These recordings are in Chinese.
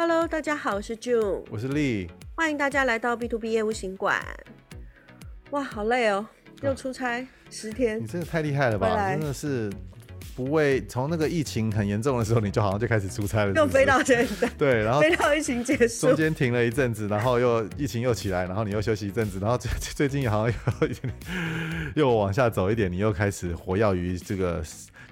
Hello，大家好，我是 June，我是丽，欢迎大家来到 B to B 业务行馆。哇，好累哦，又出差十天，你真的太厉害了吧？真的是。不为从那个疫情很严重的时候，你就好像就开始出差了是是，又飞到现在，对，然后飞到疫情结束，中间停了一阵子，然后又疫情又起来，然后你又休息一阵子，然后最 最近好像又又往下走一点，你又开始活跃于这个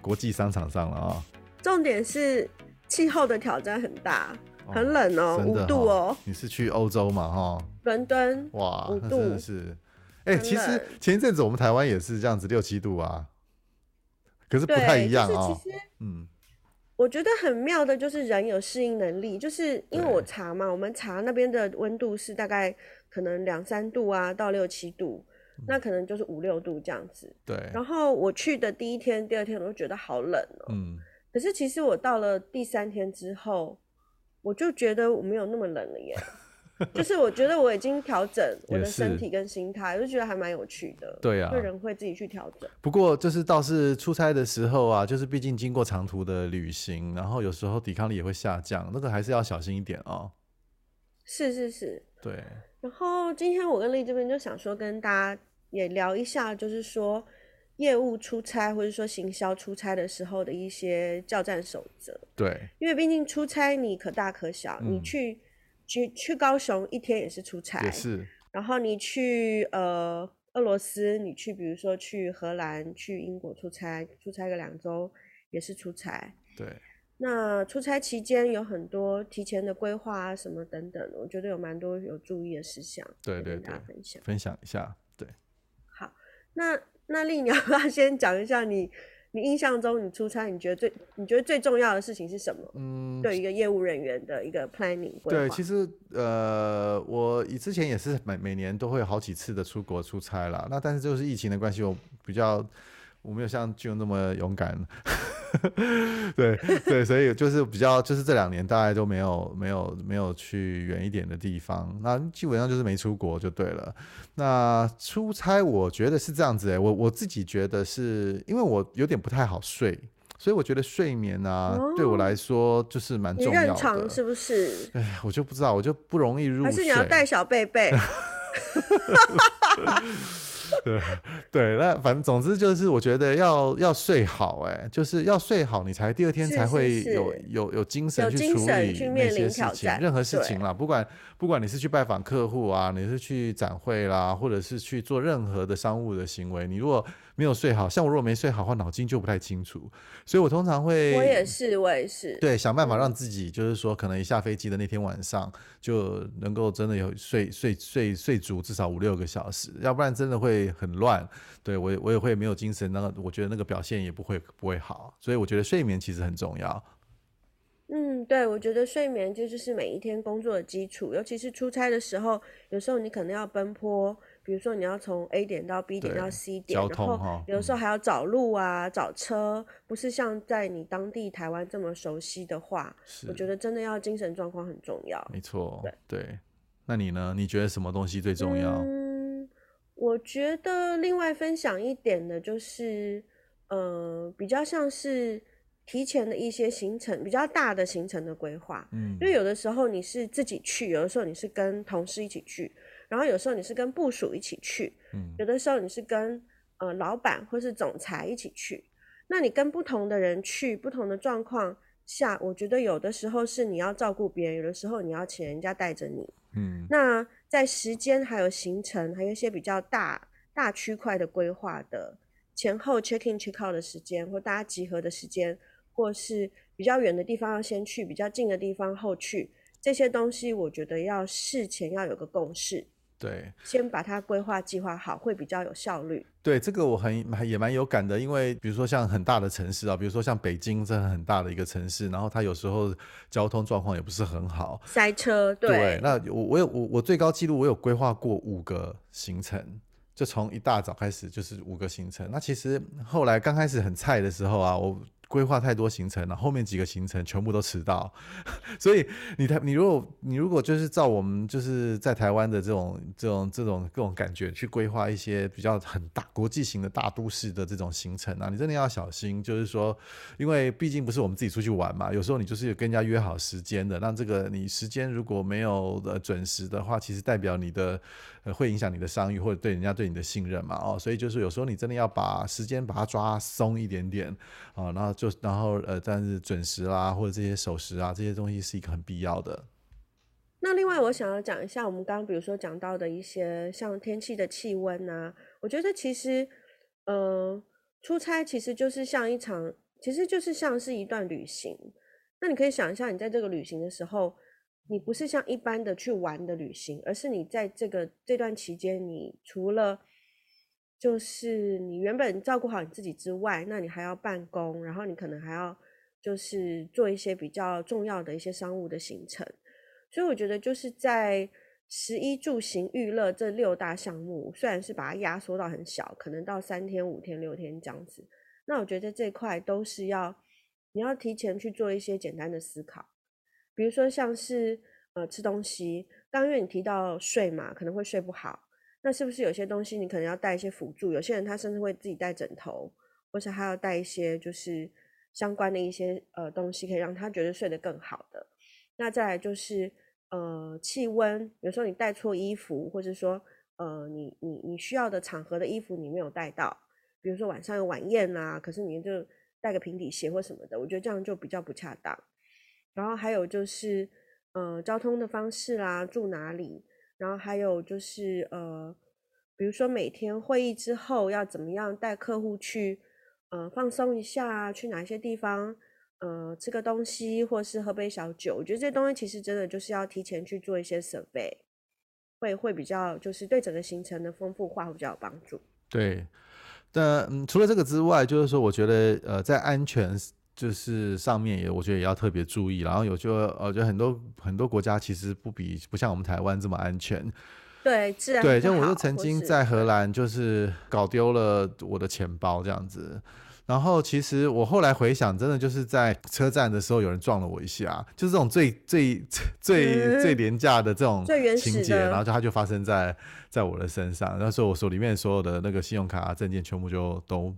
国际商场上了啊。重点是气候的挑战很大，很冷哦，五、哦、度哦。你是去欧洲嘛？哈，伦敦，哇，五度真的是。哎、欸，其实前一阵子我们台湾也是这样子，六七度啊。可是不太一样啊、哦。其实，嗯，我觉得很妙的就是人有适应能力，就是因为我查嘛，我们查那边的温度是大概可能两三度啊，到六七度，嗯，那可能就是五六度这样子。对。然后我去的第一天、第二天，我都觉得好冷哦。嗯。可是其实我到了第三天之后，我就觉得我没有那么冷了耶。就是我觉得我已经调整我的身体跟心态，就觉得还蛮有趣的。对啊，个人会自己去调整。不过就是倒是出差的时候啊，就是毕竟经过长途的旅行，然后有时候抵抗力也会下降，那个还是要小心一点哦。是是是，对。然后今天我跟丽这边就想说跟大家也聊一下，就是说业务出差或者说行销出差的时候的一些教战守则。对，因为毕竟出差你可大可小，嗯、你去。去去高雄一天也是出差，也是。然后你去呃俄罗斯，你去比如说去荷兰、去英国出差，出差个两周也是出差。对。那出差期间有很多提前的规划啊，什么等等，我觉得有蛮多有注意的事项，对对对，跟大家分享分享一下。那那丽，你要不要先讲一下你？你印象中，你出差，你觉得最你觉得最重要的事情是什么？嗯，对一个业务人员的一个 planning。对，其实呃，我以之前也是每每年都会有好几次的出国出差啦。那但是就是疫情的关系，我比较我没有像 June 那么勇敢。对对，所以就是比较，就是这两年大概都没有没有没有去远一点的地方，那基本上就是没出国就对了。那出差我觉得是这样子哎、欸，我我自己觉得是因为我有点不太好睡，所以我觉得睡眠啊、哦、对我来说就是蛮重要的。长是不是？哎，我就不知道，我就不容易入睡。还是你要带小被被？对对，那反正总之就是，我觉得要要睡好，哎，就是要睡好，你才第二天才会有有有精神去处理那些事情，任何事情啦，不管不管你是去拜访客户啊，你是去展会啦，或者是去做任何的商务的行为，你如果没有睡好，像我如果没睡好的话，脑筋就不太清楚，所以我通常会，我也是，我也是，对，想办法让自己就是说，可能一下飞机的那天晚上就能够真的有睡睡睡睡足至少五六个小时，要不然真的会很乱，对我我也会没有精神，那个我觉得那个表现也不会不会好，所以我觉得睡眠其实很重要。嗯，对，我觉得睡眠就就是每一天工作的基础，尤其是出差的时候，有时候你可能要奔波。比如说你要从 A 点到 B 点到 C 点，然后有的时候还要找路啊、嗯、找车，不是像在你当地台湾这么熟悉的话，我觉得真的要精神状况很重要。没错，对对。那你呢？你觉得什么东西最重要？嗯，我觉得另外分享一点的就是，呃，比较像是提前的一些行程，比较大的行程的规划。嗯，因为有的时候你是自己去，有的时候你是跟同事一起去。然后有时候你是跟部属一起去，嗯，有的时候你是跟呃老板或是总裁一起去。那你跟不同的人去，不同的状况下，我觉得有的时候是你要照顾别人，有的时候你要请人家带着你，嗯。那在时间还有行程，还有一些比较大大区块的规划的前后 check in check out 的时间，或大家集合的时间，或是比较远的地方要先去，比较近的地方后去，这些东西我觉得要事前要有个共识。对，先把它规划计划好，会比较有效率。对，这个我很也蛮有感的，因为比如说像很大的城市啊，比如说像北京这很大的一个城市，然后它有时候交通状况也不是很好，塞车。对，对那我我有我我最高纪录，我有规划过五个行程，就从一大早开始就是五个行程。那其实后来刚开始很菜的时候啊，我规划太多行程了，后面几个行程全部都迟到。所以你台你如果你如果就是照我们就是在台湾的这种这种这种各种感觉去规划一些比较很大国际型的大都市的这种行程啊，你真的要小心，就是说，因为毕竟不是我们自己出去玩嘛，有时候你就是跟人家约好时间的，那这个你时间如果没有呃准时的话，其实代表你的会影响你的商誉或者对人家对你的信任嘛，哦，所以就是有时候你真的要把时间把它抓松一点点啊，然后就然后呃，但是准时啦或者这些守时啊这些东西是一个很必要的。那另外我想要讲一下，我们刚刚比如说讲到的一些像天气的气温啊，我觉得其实呃出差其实就是像一场，其实就是像是一段旅行。那你可以想一下，你在这个旅行的时候，你不是像一般的去玩的旅行，而是你在这个这段期间，你除了就是你原本照顾好你自己之外，那你还要办公，然后你可能还要就是做一些比较重要的一些商务的行程。所以我觉得就是在食衣住行娱乐这六大项目，虽然是把它压缩到很小，可能到三天、五天、六天这样子，那我觉得这块都是要。你要提前去做一些简单的思考，比如说像是呃吃东西，刚刚因为你提到睡嘛，可能会睡不好，那是不是有些东西你可能要带一些辅助？有些人他甚至会自己带枕头，或是他要带一些就是相关的一些呃东西，可以让他觉得睡得更好的。那再来就是呃气温，有时候你带错衣服，或者说呃你你你需要的场合的衣服你没有带到，比如说晚上有晚宴啊，可是你就。带个平底鞋或什么的，我觉得这样就比较不恰当。然后还有就是，呃，交通的方式啦，住哪里，然后还有就是，呃，比如说每天会议之后要怎么样带客户去，呃，放松一下，去哪些地方，呃，吃个东西或是喝杯小酒。我觉得这些东西其实真的就是要提前去做一些 survey，会会比较就是对整个行程的丰富化会比较有帮助。对。那嗯，除了这个之外，就是说，我觉得呃，在安全就是上面也，我觉得也要特别注意。然后有就呃，就很多很多国家其实不比不像我们台湾这么安全。对，自然对，就我就曾经在荷兰就是搞丢了我的钱包这样子。然后其实我后来回想，真的就是在车站的时候有人撞了我一下，就是这种最最最、嗯、最廉价的这种情节，然后就它就发生在在我的身上。那时候我手里面所有的那个信用卡、啊、证件全部就都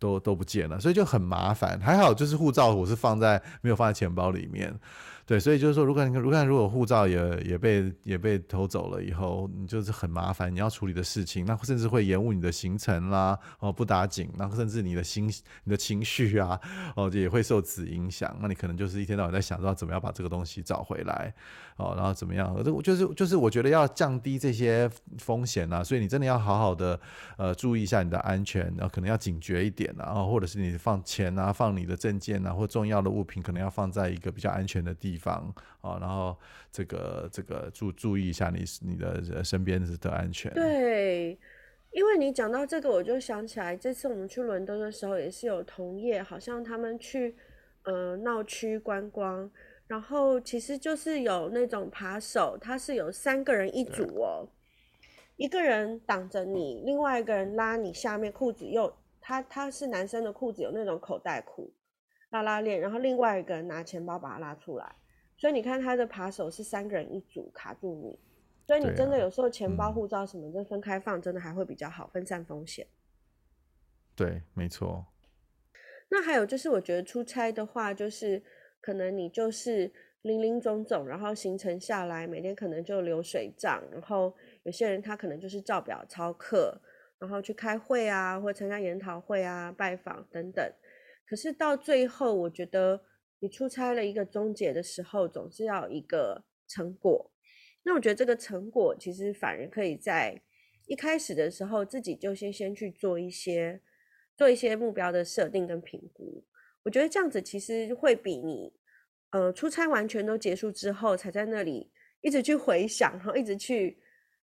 都都不见了，所以就很麻烦。还好就是护照我是放在没有放在钱包里面。对，所以就是说，如果你看，如果如果护照也也被也被偷走了以后，你就是很麻烦，你要处理的事情，那甚至会延误你的行程啦，哦，不打紧，然后甚至你的心、你的情绪啊，哦，也会受此影响。那你可能就是一天到晚在想着怎么样把这个东西找回来，哦，然后怎么样？这就是就是我觉得要降低这些风险啊，所以你真的要好好的呃注意一下你的安全，然后可能要警觉一点，然后或者是你放钱啊，放你的证件啊，或重要的物品，可能要放在一个比较安全的地方。方啊，然后这个这个注注意一下你你的身边的安全。对，因为你讲到这个，我就想起来，这次我们去伦敦的时候，也是有同业，好像他们去呃闹区观光，然后其实就是有那种扒手，他是有三个人一组哦，一个人挡着你，另外一个人拉你下面裤子又他他是男生的裤子有那种口袋裤拉拉链，然后另外一个人拿钱包把他拉出来。所以你看，他的扒手是三个人一组卡住你，所以你真的有时候钱包、护照什么的分开放，真的还会比较好，分散风险。对，没错。那还有就是，我觉得出差的话，就是可能你就是零零总总，然后行程下来，每天可能就流水账，然后有些人他可能就是照表操课，然后去开会啊，或参加研讨会啊、拜访等等。可是到最后，我觉得。你出差了一个终结的时候，总是要一个成果。那我觉得这个成果其实反而可以在一开始的时候，自己就先先去做一些做一些目标的设定跟评估。我觉得这样子其实会比你呃出差完全都结束之后，才在那里一直去回想，然后一直去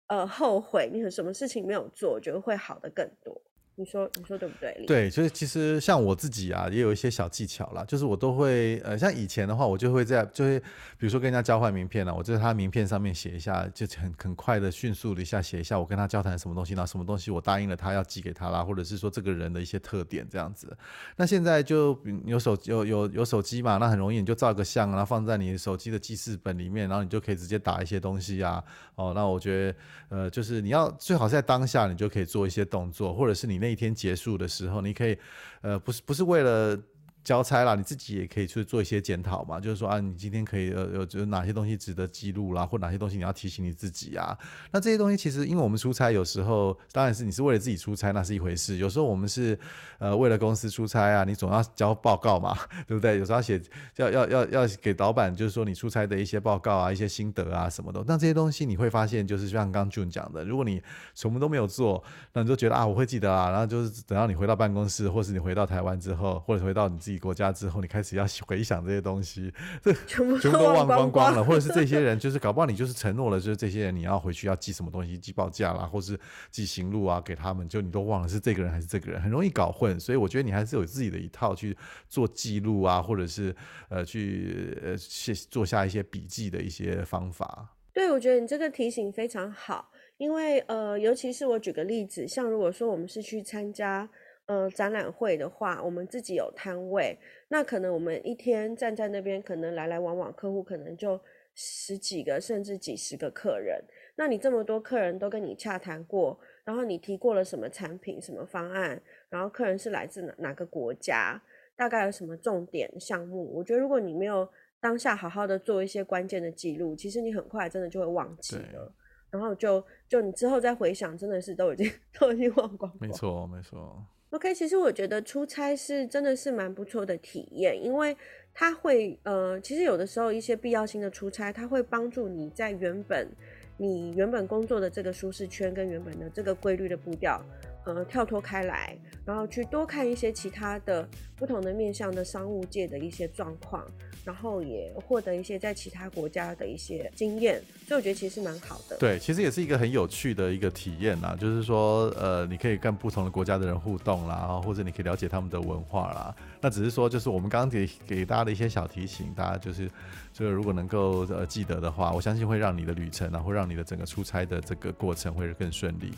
呃后悔你有什么事情没有做，我觉得会好的更多。你说你说对不对？对，所以其实像我自己啊，也有一些小技巧啦。就是我都会呃，像以前的话，我就会在就会比如说跟人家交换名片了，我就在他名片上面写一下，就很很快的、迅速的一下写一下我跟他交谈什么东西，然后什么东西我答应了他要寄给他啦，或者是说这个人的一些特点这样子。那现在就有手有有有手机嘛，那很容易你就照个相，然后放在你手机的记事本里面，然后你就可以直接打一些东西啊。哦，那我觉得呃，就是你要最好在当下你就可以做一些动作，或者是你那一天结束的时候，你可以，呃，不是不是为了。交差啦，你自己也可以去做一些检讨嘛，就是说啊，你今天可以呃有有哪些东西值得记录啦，或哪些东西你要提醒你自己啊。那这些东西其实，因为我们出差有时候当然是你是为了自己出差，那是一回事。有时候我们是呃为了公司出差啊，你总要交报告嘛，对不对？有时候要写要要要要给老板，就是说你出差的一些报告啊，一些心得啊什么的。那这些东西你会发现，就是像刚刚 Jun 讲的，如果你什么都没有做，那你就觉得啊我会记得啊，然后就是等到你回到办公室，或是你回到台湾之后，或者回到你自己。国家之后，你开始要回想这些东西，这 全部都忘光光了，或者是这些人，就是搞不好你就是承诺了，就是这些人你要回去要寄什么东西，寄报价啦，或是寄行路啊给他们，就你都忘了是这个人还是这个人，很容易搞混。所以我觉得你还是有自己的一套去做记录啊，或者是呃去呃写做下一些笔记的一些方法。对，我觉得你这个提醒非常好，因为呃，尤其是我举个例子，像如果说我们是去参加。呃，展览会的话，我们自己有摊位，那可能我们一天站在那边，可能来来往往客户可能就十几个甚至几十个客人。那你这么多客人都跟你洽谈过，然后你提过了什么产品、什么方案，然后客人是来自哪哪个国家，大概有什么重点项目？我觉得如果你没有当下好好的做一些关键的记录，其实你很快真的就会忘记了，然后就就你之后再回想，真的是都已经 都已经忘光光。没错，没错。OK，其实我觉得出差是真的是蛮不错的体验，因为它会呃，其实有的时候一些必要性的出差，它会帮助你在原本你原本工作的这个舒适圈跟原本的这个规律的步调。呃，跳脱开来，然后去多看一些其他的不同的面向的商务界的一些状况，然后也获得一些在其他国家的一些经验，所以我觉得其实蛮好的。对，其实也是一个很有趣的一个体验啦，就是说，呃，你可以跟不同的国家的人互动啦，或者你可以了解他们的文化啦。那只是说，就是我们刚刚给给大家的一些小提醒，大家就是，就是如果能够呃记得的话，我相信会让你的旅程啊，会让你的整个出差的这个过程会更顺利。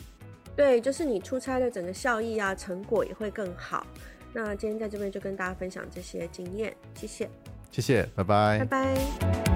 对，就是你出差的整个效益啊，成果也会更好。那今天在这边就跟大家分享这些经验，谢谢，谢谢，拜拜，拜拜。